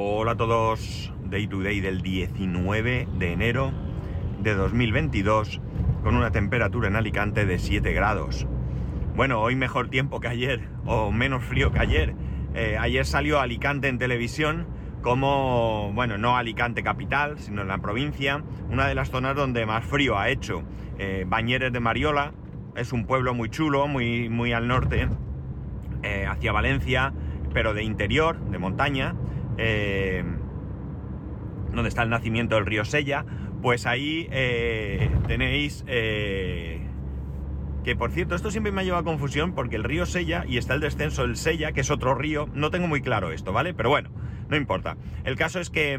Hola a todos, Day to Day del 19 de enero de 2022 con una temperatura en Alicante de 7 grados. Bueno, hoy mejor tiempo que ayer o menos frío que ayer. Eh, ayer salió Alicante en televisión como, bueno, no Alicante capital, sino en la provincia, una de las zonas donde más frío ha hecho. Eh, Bañeres de Mariola, es un pueblo muy chulo, muy, muy al norte, eh, hacia Valencia, pero de interior, de montaña, eh, donde está el nacimiento del río Sella, pues ahí eh, tenéis... que por cierto, esto siempre me ha llevado a confusión porque el río Sella y está el descenso del Sella, que es otro río, no tengo muy claro esto, ¿vale? Pero bueno, no importa. El caso es que...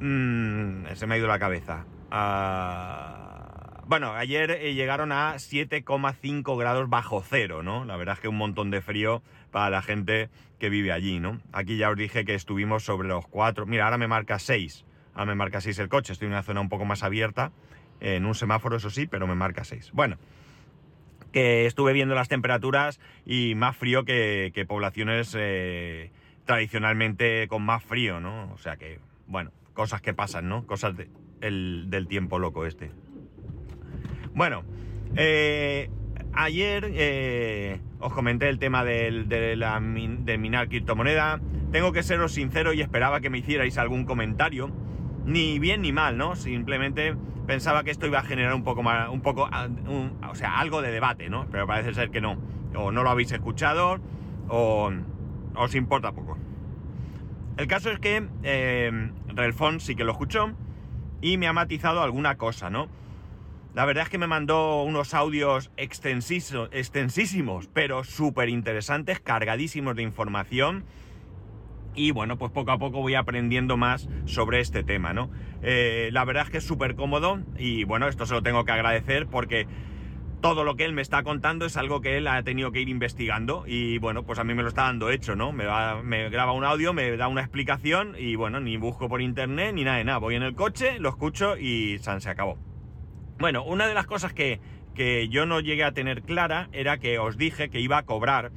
Mm, se me ha ido la cabeza. Ah, bueno, ayer eh, llegaron a 7,5 grados bajo cero, ¿no? La verdad es que un montón de frío para la gente que vive allí, ¿no? Aquí ya os dije que estuvimos sobre los 4. Mira, ahora me marca 6. Ahora me marca 6 el coche. Estoy en una zona un poco más abierta. En un semáforo, eso sí, pero me marca 6. Bueno, que estuve viendo las temperaturas y más frío que, poblaciones eh, tradicionalmente con más frío, ¿no? O sea que, bueno, cosas que pasan, ¿no? Cosas del tiempo loco este. Bueno, eh, ayer eh, os comenté el tema del, de, la, minar criptomoneda. Tengo que seros sincero y esperaba que me hicierais algún comentario. Ni bien ni mal, ¿no? Simplemente pensaba que esto iba a generar un poco un poco, ah, o sea, algo de debate, ¿no? Pero parece ser que no. O no lo habéis escuchado, o os importa poco. El caso es que eh, Relfon sí que lo escuchó y me ha matizado alguna cosa, ¿no? La verdad es que me mandó unos audios extensísimos, pero súper interesantes, cargadísimos de información. Y bueno, pues poco a poco voy aprendiendo más sobre este tema, ¿no? Eh, la verdad es que es súper cómodo y bueno, esto se lo tengo que agradecer porque todo lo que él me está contando es algo que él ha tenido que ir investigando y bueno, pues a mí me lo está dando hecho, ¿no? Me, me graba un audio, me da una explicación y bueno, ni busco por internet ni nada de nada. Voy en el coche, lo escucho y se acabó. Bueno, una de las cosas que, yo no llegué a tener clara era que os dije que iba a cobrar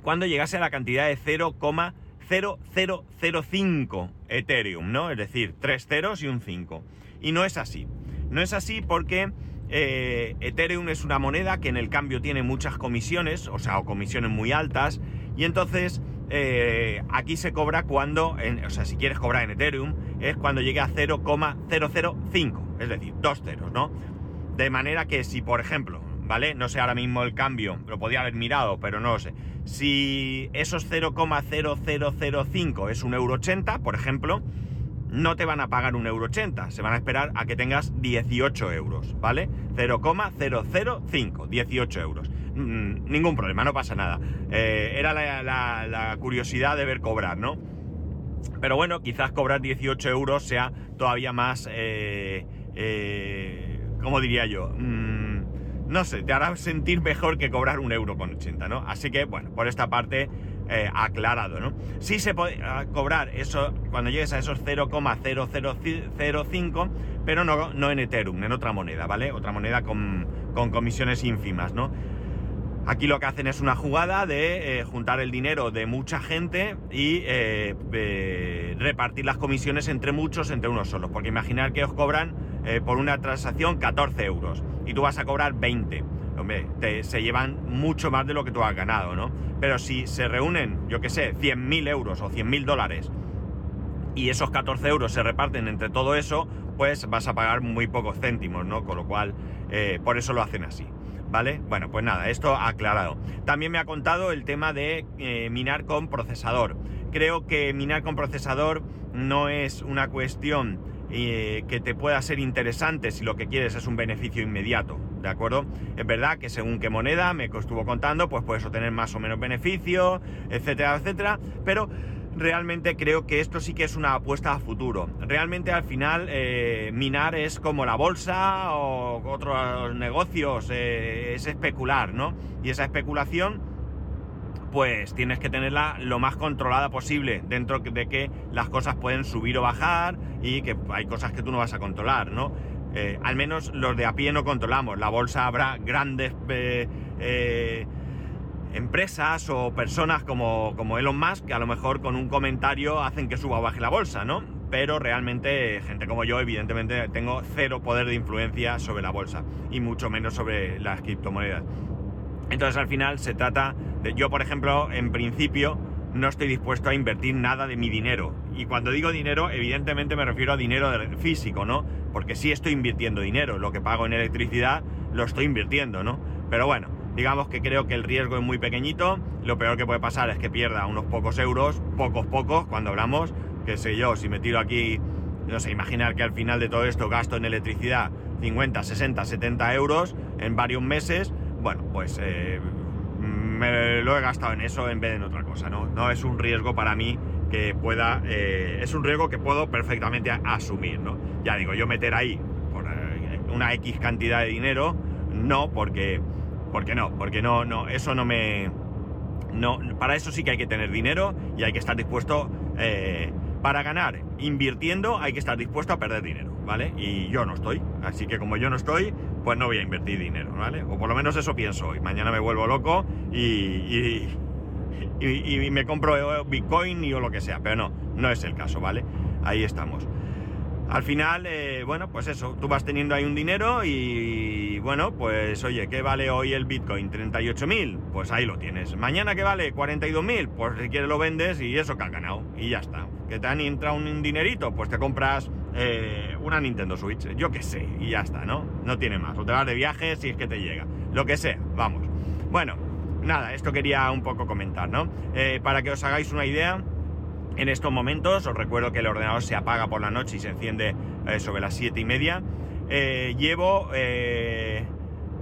cuando llegase a la cantidad de 0,0005 Ethereum, ¿no? Es decir, tres ceros y un 5. Y no es así. No es así porque eh, Ethereum es una moneda que en el cambio tiene muchas comisiones, o sea, o comisiones muy altas, y entonces eh, aquí se cobra cuando, o sea, si quieres cobrar en Ethereum, es cuando llegue a 0,005, es decir, dos ceros, ¿no? De manera que si, por ejemplo, ¿vale? No sé ahora mismo el cambio, lo podía haber mirado, pero no lo sé. Si esos 0,0005 es un euro 80, por ejemplo, no te van a pagar un euro 80, se van a esperar a que tengas 18 euros, ¿vale? 0,005, 18 euros. Mm, ningún problema, no pasa nada. Eh, era la, curiosidad de ver cobrar, ¿no? Pero bueno, quizás cobrar 18 euros sea todavía más, eh, eh, ¿cómo diría yo? Mm, no sé, te hará sentir mejor que cobrar un euro con 80, ¿no? Así que, bueno, por esta parte eh, aclarado, ¿no? Sí se puede cobrar eso cuando llegues a esos 0,0005, pero no, no en Ethereum, en otra moneda, ¿vale? Otra moneda con, con comisiones ínfimas, ¿no? Aquí lo que hacen es una jugada de eh, juntar el dinero de mucha gente y eh, repartir las comisiones entre muchos, entre unos solos. Porque imaginar que os cobran por una transacción 14 euros y tú vas a cobrar 20. Hombre, se llevan mucho más de lo que tú has ganado, ¿no? Pero si se reúnen, yo qué sé, 100.000 euros o 100.000 dólares y esos 14 euros se reparten entre todo eso, pues vas a pagar muy pocos céntimos, ¿no? Con lo cual, eh, por eso lo hacen así. ¿Vale? Bueno, pues nada, esto aclarado. También me ha contado el tema de eh, minar con procesador. Creo que minar con procesador no es una cuestión eh, que te pueda ser interesante si lo que quieres es un beneficio inmediato, ¿de acuerdo? Es verdad que según qué moneda me estuvo contando, pues puedes obtener más o menos beneficio, etcétera, etcétera, pero realmente creo que esto sí que es una apuesta a futuro. Realmente al final eh, minar es como la bolsa o otros negocios, eh, es especular, ¿no? Y esa especulación pues tienes que tenerla lo más controlada posible, dentro de que las cosas pueden subir o bajar y que hay cosas que tú no vas a controlar, ¿no? Eh, al menos los de a pie no controlamos. La bolsa habrá grandes empresas o personas como, como Elon Musk que a lo mejor con un comentario hacen que suba o baje la bolsa, ¿no? Pero realmente gente como yo evidentemente tengo cero poder de influencia sobre la bolsa y mucho menos sobre las criptomonedas. Entonces al final se trata de, yo por ejemplo, en principio no estoy dispuesto a invertir nada de mi dinero. Y cuando digo dinero, evidentemente me refiero a dinero físico, ¿no? Porque sí estoy invirtiendo dinero, lo que pago en electricidad lo estoy invirtiendo, ¿no? Pero bueno, digamos que creo que el riesgo es muy pequeñito, lo peor que puede pasar es que pierda unos pocos euros, pocos, pocos, cuando hablamos, que sé yo, si me tiro aquí, no sé, imaginar que al final de todo esto gasto en electricidad 50, 60, 70 euros en varios meses, bueno, pues eh, me lo he gastado en eso en vez de en otra cosa, ¿no? No es un riesgo para mí que pueda, eh, es un riesgo que puedo perfectamente asumir, ¿no? Ya digo, yo meter ahí por eh, una X cantidad de dinero, no, porque, porque no, porque no, no, eso no me, no, para eso sí que hay que tener dinero y hay que estar dispuesto, para ganar invirtiendo hay que estar dispuesto a perder dinero, ¿vale? Y yo no estoy, así que como yo no estoy, pues no voy a invertir dinero, ¿vale? O por lo menos eso pienso hoy. Mañana me vuelvo loco y, y, me compro Bitcoin y o lo que sea, pero no, no es el caso, ¿vale? Ahí estamos. Al final, eh, bueno, pues eso, tú vas teniendo ahí un dinero y bueno, pues oye, ¿qué vale hoy el Bitcoin? 38.000, pues ahí lo tienes. Mañana, ¿qué vale? 42.000, pues si quieres lo vendes y eso que has ganado y ya está. ¿Que te han entrado un dinerito? Pues te compras eh, una Nintendo Switch, yo qué sé, y ya está, ¿no? No tiene más. O te vas de viaje si es que te llega. Lo que sea, vamos. Bueno, nada, esto quería un poco comentar, ¿no? Eh, para que os hagáis una idea, en estos momentos, os recuerdo que el ordenador se apaga por la noche y se enciende eh, sobre las 7 y media. llevo.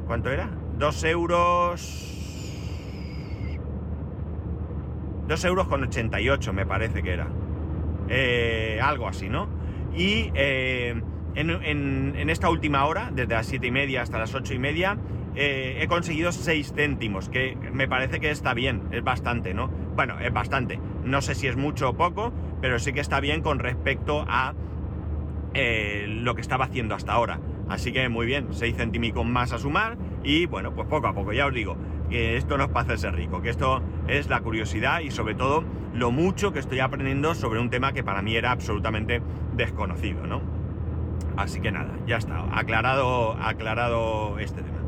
¿Cuánto era? 2 euros. 2 euros con 88 me parece que era. algo así, ¿no? Y eh, en, esta última hora, desde las 7 y media hasta las 8 y media, eh, he conseguido 6 céntimos, que me parece que está bien, es bastante, ¿no? Bueno, es bastante. No sé si es mucho o poco, pero sí que está bien con respecto a eh, lo que estaba haciendo hasta ahora. Así que muy bien, 6 céntimos más a sumar y bueno, pues poco a poco, ya os digo, que esto no es para hacerse rico, que esto es la curiosidad y sobre todo lo mucho que estoy aprendiendo sobre un tema que para mí era absolutamente desconocido, ¿no? Así que nada, ya está, aclarado, aclarado este tema.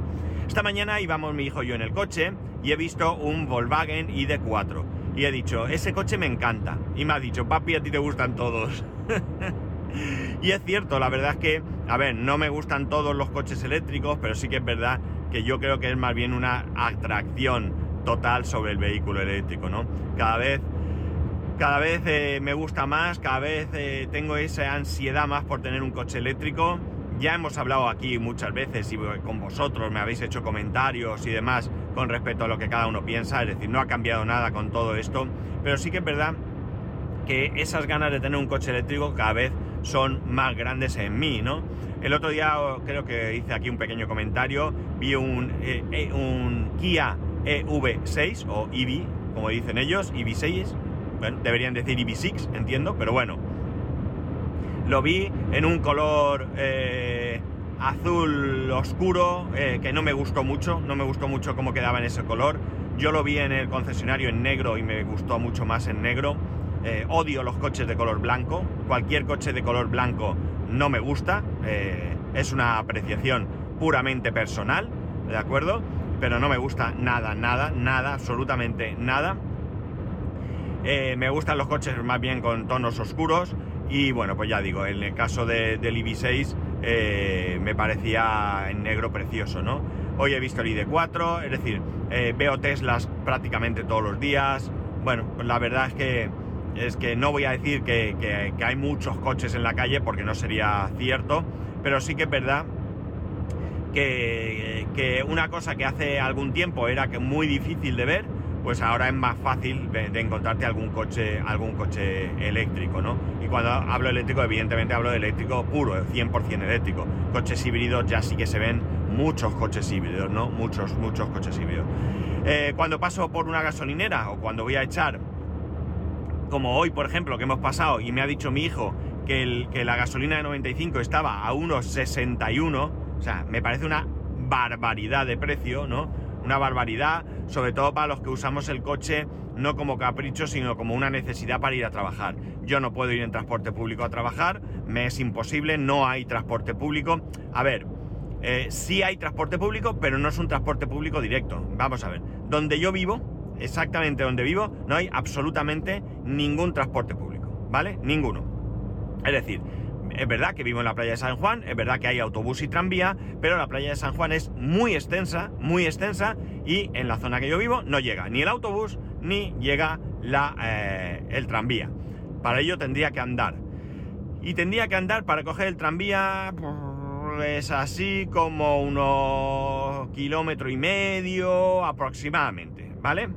Esta mañana íbamos mi hijo y yo en el coche y he visto un Volkswagen ID4 y he dicho, ese coche me encanta. Y me ha dicho, papi, a ti te gustan todos. y es cierto, la verdad es que, a ver, no me gustan todos los coches eléctricos, pero sí que es verdad que yo creo que es más bien una atracción total sobre el vehículo eléctrico, ¿no? Cada vez, cada vez eh, me gusta más, cada vez eh, tengo esa ansiedad más por tener un coche eléctrico. Ya hemos hablado aquí muchas veces y con vosotros me habéis hecho comentarios y demás con respecto a lo que cada uno piensa, es decir, no ha cambiado nada con todo esto, pero sí que es verdad que esas ganas de tener un coche eléctrico cada vez son más grandes en mí, ¿no? El otro día creo que hice aquí un pequeño comentario, vi eh, eh, un Kia EV6 o EV, como dicen ellos, EV6, bueno, deberían decir EV6, entiendo, pero bueno. Lo vi en un color eh, azul oscuro que no me gustó mucho, no me gustó mucho cómo quedaba en ese color. Yo lo vi en el concesionario en negro y me gustó mucho más en negro. Eh, odio los coches de color blanco. Cualquier coche de color blanco no me gusta. Eh, es una apreciación puramente personal, ¿de acuerdo? Pero no me gusta nada, nada, nada, absolutamente nada. Eh, me gustan los coches más bien con tonos oscuros. Y bueno, pues ya digo, en el caso del IB6 me parecía en negro precioso, ¿no? Hoy he visto el ID4, es decir, veo Teslas prácticamente todos los días. Bueno, pues la verdad es que es que no voy a decir que, hay muchos coches en la calle porque no sería cierto, pero sí que es verdad que, una cosa que hace algún tiempo era que muy difícil de ver, pues ahora es más fácil de, encontrarte algún coche, algún coche eléctrico, ¿no? Y cuando hablo eléctrico, evidentemente hablo de eléctrico puro, 100% eléctrico. Coches híbridos ya sí que se ven muchos coches híbridos, ¿no? Muchos, muchos coches híbridos. Eh, cuando paso por una gasolinera o cuando voy a echar como hoy, por ejemplo, que hemos pasado y me ha dicho mi hijo que, la gasolina de 95 estaba a unos 61, o sea, me parece una barbaridad de precio, ¿no? una barbaridad, sobre todo para los que usamos el coche no como capricho, sino como una necesidad para ir a trabajar. Yo no puedo ir en transporte público a trabajar, me es imposible, no hay transporte público. A ver, eh, sí hay transporte público, pero no es un transporte público directo. Vamos a ver, donde yo vivo, exactamente donde vivo, no hay absolutamente ningún transporte público, ¿vale? Ninguno. Es decir, es verdad que vivo en la playa de San Juan, es verdad que hay autobús y tranvía, pero la playa de San Juan es muy extensa, muy extensa, y en la zona que yo vivo no llega ni el autobús ni llega la, eh, el tranvía. Para ello tendría que andar. Y tendría que andar para coger el tranvía, pues así como unos kilómetro y medio aproximadamente, ¿vale?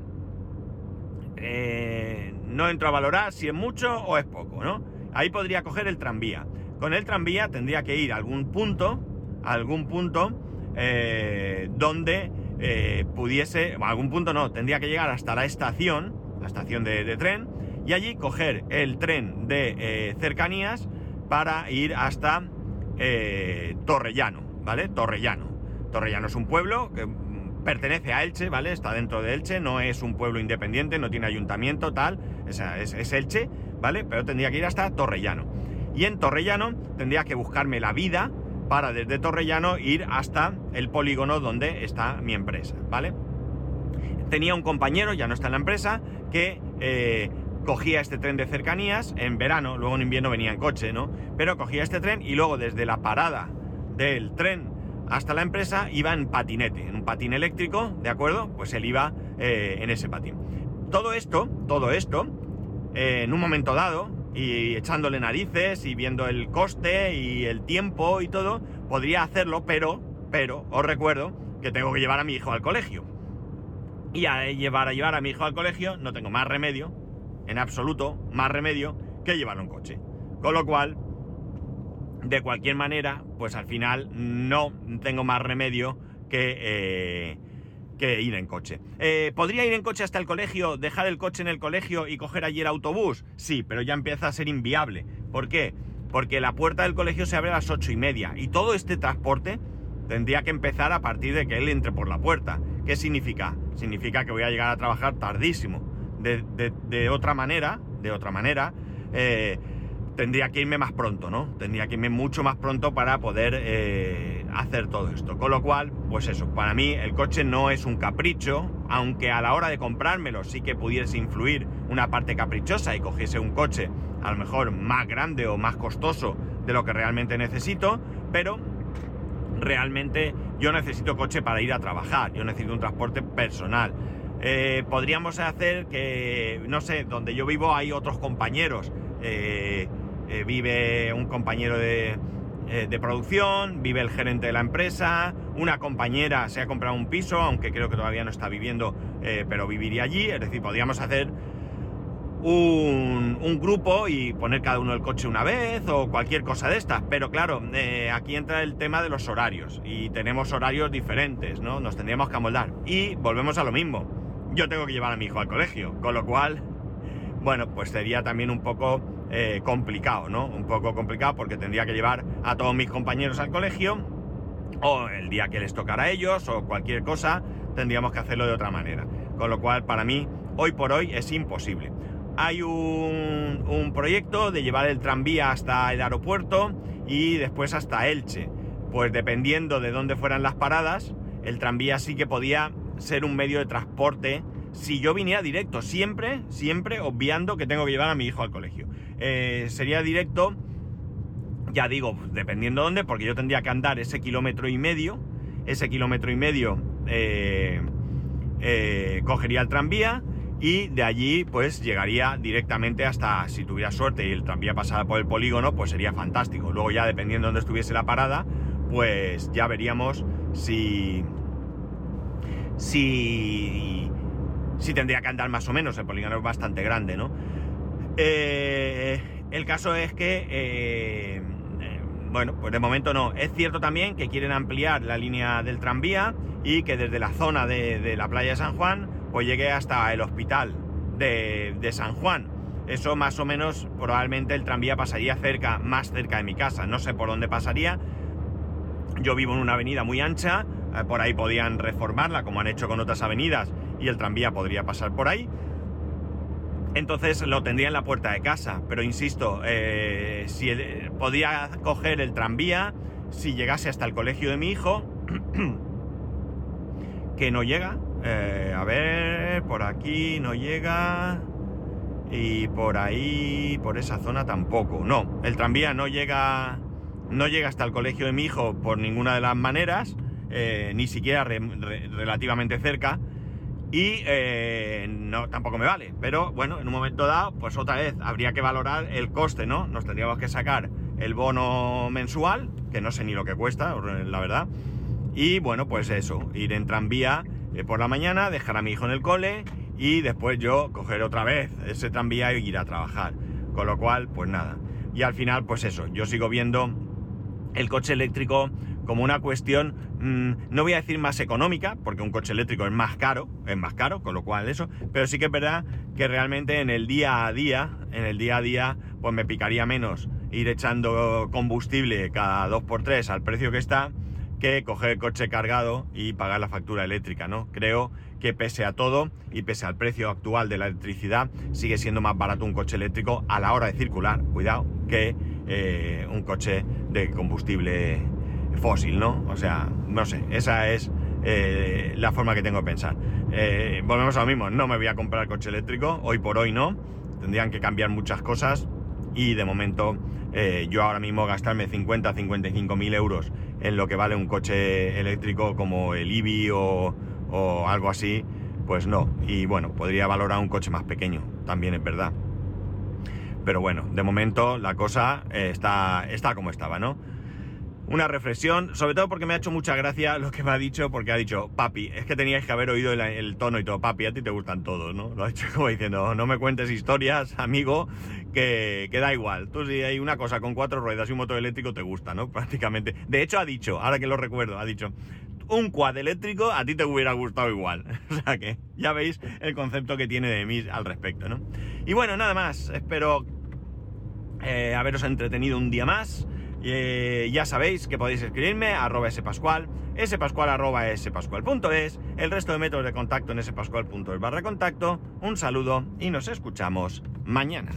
Eh, no entro a valorar si es mucho o es poco, ¿no? Ahí podría coger el tranvía. Con el tranvía tendría que ir a algún punto, a algún punto eh, donde eh, pudiese, a algún punto no, tendría que llegar hasta la estación, la estación de, tren, y allí coger el tren de eh, cercanías para ir hasta Torrellano, ¿vale? Torrellano. Torrellano es un pueblo que pertenece a Elche, ¿vale? Está dentro de Elche, no es un pueblo independiente, no tiene ayuntamiento, tal, es, es Elche, ¿vale? Pero tendría que ir hasta Torrellano. Y en Torrellano tendría que buscarme la vida para desde Torrellano ir hasta el polígono donde está mi empresa, ¿vale? Tenía un compañero, ya no está en la empresa, que eh, cogía este tren de cercanías en verano, luego en invierno venía en coche, ¿no? Pero cogía este tren y luego desde la parada del tren hasta la empresa iba en patinete, en un patín eléctrico, ¿de acuerdo? Pues él iba eh, en ese patín. Todo esto, todo esto, eh, en un momento dado, y echándole narices y viendo el coste y el tiempo y todo, podría hacerlo, pero, pero, os recuerdo que tengo que llevar a mi hijo al colegio. Y a llevar a llevar a mi hijo al colegio no tengo más remedio, en absoluto, más remedio que llevarlo en coche. Con lo cual, de cualquier manera, pues al final no tengo más remedio que... Eh, que ir en coche. Eh, ¿Podría ir en coche hasta el colegio, dejar el coche en el colegio y coger allí el autobús? Sí, pero ya empieza a ser inviable. ¿Por qué? Porque la puerta del colegio se abre a las ocho y media y todo este transporte tendría que empezar a partir de que él entre por la puerta. ¿Qué significa? Significa que voy a llegar a trabajar tardísimo. De, otra manera, de otra manera, eh, tendría que irme más pronto, ¿no? Tendría que irme mucho más pronto para poder eh, hacer todo esto. Con lo cual, pues eso, para mí el coche no es un capricho, aunque a la hora de comprármelo sí que pudiese influir una parte caprichosa y cogiese un coche a lo mejor más grande o más costoso de lo que realmente necesito, pero realmente yo necesito coche para ir a trabajar, yo necesito un transporte personal. Eh, podríamos hacer que, no sé, donde yo vivo hay otros compañeros. Eh, eh, vive un compañero de, eh, de, producción, vive el gerente de la empresa, una compañera se ha comprado un piso, aunque creo que todavía no está viviendo, eh, pero viviría allí, es decir, podríamos hacer un, grupo y poner cada uno el coche una vez o cualquier cosa de estas, pero claro, aquí entra el tema de los horarios y tenemos horarios diferentes, ¿no? Nos tendríamos que amoldar y volvemos a lo mismo. Yo tengo que llevar a mi hijo al colegio, con lo cual, bueno, pues sería también un poco eh, complicado, ¿no? Un poco complicado porque tendría que llevar a todos mis compañeros al colegio o el día que les tocara a ellos o cualquier cosa, tendríamos que hacerlo de otra manera. Con lo cual, para mí, hoy por hoy es imposible. Hay un, un proyecto de llevar el tranvía hasta el aeropuerto y después hasta Elche. Pues dependiendo de dónde fueran las paradas, el tranvía sí que podía ser un medio de transporte si yo viniera directo, siempre, siempre obviando que tengo que llevar a mi hijo al colegio. Eh, sería directo, ya digo, dependiendo de dónde, porque yo tendría que andar ese kilómetro y medio, ese kilómetro y medio eh, eh, cogería el tranvía y de allí pues llegaría directamente hasta, si tuviera suerte y el tranvía pasara por el polígono, pues sería fantástico. Luego ya dependiendo de dónde estuviese la parada, pues ya veríamos si... si si tendría que andar más o menos, el polígono es bastante grande, ¿no? Eh, el caso es que, eh, bueno, pues de momento no. Es cierto también que quieren ampliar la línea del tranvía y que desde la zona de, la playa de San Juan, pues llegue hasta el hospital de, San Juan. Eso más o menos, probablemente el tranvía pasaría cerca, más cerca de mi casa. No sé por dónde pasaría. Yo vivo en una avenida muy ancha, eh, por ahí podían reformarla, como han hecho con otras avenidas, y el tranvía podría pasar por ahí. Entonces lo tendría en la puerta de casa, pero insisto, eh, si podía coger el tranvía si llegase hasta el colegio de mi hijo, que no llega. Eh, a ver, por aquí no llega. Y por ahí, por esa zona tampoco. No, el tranvía no llega, no llega hasta el colegio de mi hijo por ninguna de las maneras, eh, ni siquiera relativamente cerca. Y eh, no, tampoco me vale. Pero bueno, en un momento dado, pues otra vez habría que valorar el coste, ¿no? Nos tendríamos que sacar el bono mensual, que no sé ni lo que cuesta, la verdad. Y bueno, pues eso, ir en tranvía eh, por la mañana, dejar a mi hijo en el cole y después yo coger otra vez ese tranvía y ir a trabajar. Con lo cual, pues nada. Y al final, pues eso, yo sigo viendo el coche eléctrico como una cuestión, mm, no voy a decir más económica, porque un coche eléctrico es más caro, es más caro, con lo cual eso, pero sí que es verdad que realmente en el día a día, en el día a día, pues me picaría menos ir echando combustible cada 2x3 al precio que está, que coger el coche cargado y pagar la factura eléctrica, ¿no? Creo que pese a todo y pese al precio actual de la electricidad, sigue siendo más barato un coche eléctrico a la hora de circular, cuidado, que eh, un coche de combustible fósil, ¿no? O sea, no sé, esa es eh, la forma que tengo de pensar. Eh, volvemos a lo mismo, no me voy a comprar coche eléctrico, hoy por hoy no, tendrían que cambiar muchas cosas y de momento yo ahora mismo gastarme 50, 55 mil euros en lo que vale un coche eléctrico como el IBI o, o algo así, pues no. Y bueno, podría valorar un coche más pequeño, también es verdad. Pero bueno, de momento la cosa está, está como estaba, ¿no? Una reflexión, sobre todo porque me ha hecho mucha gracia lo que me ha dicho, porque ha dicho, papi, es que teníais que haber oído el, tono y todo, papi, a ti te gustan todos, ¿no? Lo ha hecho como diciendo, no me cuentes historias, amigo, que, que, da igual. Tú si hay una cosa con cuatro ruedas y un motor eléctrico te gusta, ¿no? Prácticamente. De hecho ha dicho, ahora que lo recuerdo, ha dicho, un quad eléctrico a ti te hubiera gustado igual. o sea que ya veis el concepto que tiene de mí al respecto, ¿no? Y bueno, nada más. Espero eh, haberos entretenido un día más. Eh, ya sabéis que podéis escribirme a arroba spascual, spascual arroba spascual.es, el resto de métodos de contacto en spascual.es barra contacto. Un saludo y nos escuchamos mañana.